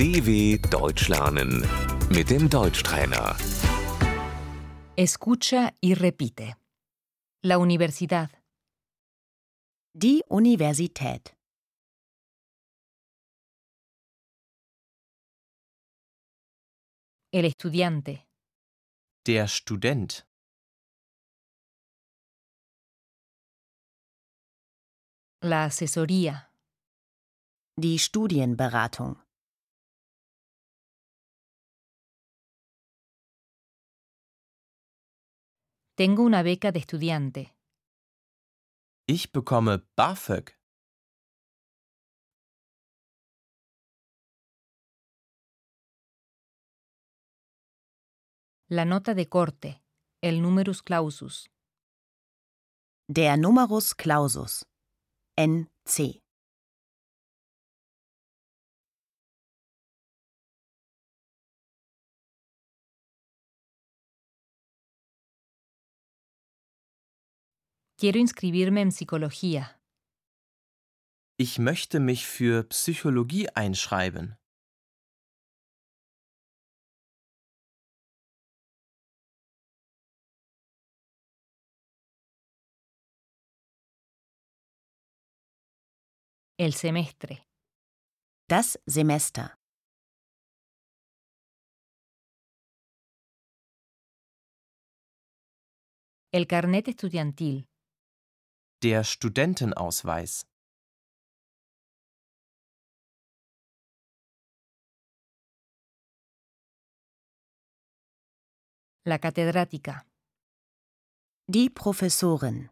DW Deutsch lernen mit dem Deutschtrainer. Escucha y repite. La universidad, Die Universität. el estudiante, Der Student. la asesoría, Die Studienberatung. Tengo una beca de estudiante, Ich bekomme BAföG. la nota de corte, el numerus clausus, Der Numerus Clausus. NC. Quiero inscribirme en psicología, Ich möchte mich für Psychologie einschreiben. el semestre, Das Semester. el carnet estudiantil, Der Studentenausweis. la catedrática, Die Professorin.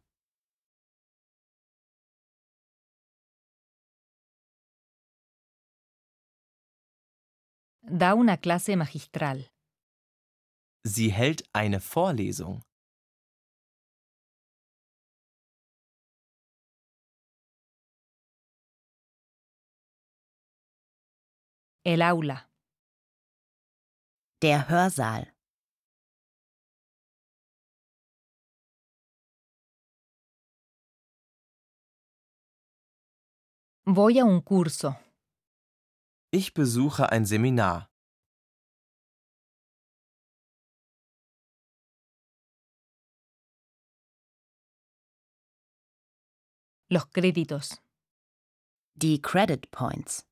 da una clase magistral, Sie hält eine Vorlesung. El aula, Der Hörsaal. voy a un curso, Ich besuche ein Seminar. los créditos, Die Credit Points.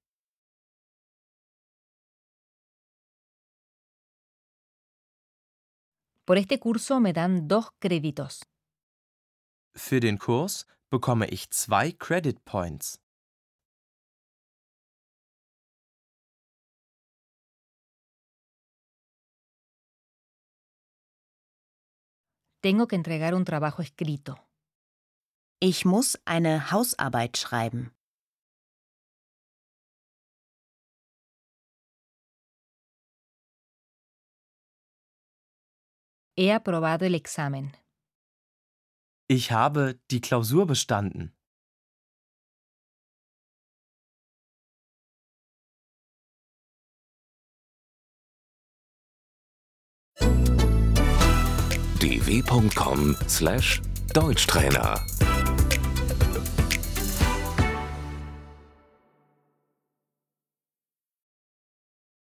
Por este curso me dan dos créditos, Für den Kurs bekomme ich zwei Credit Points. tengo que entregar un trabajo escrito, Ich muss eine Hausarbeit schreiben. He aprobado el examen. Ich habe die Klausur bestanden. dw.com/deutschtrainer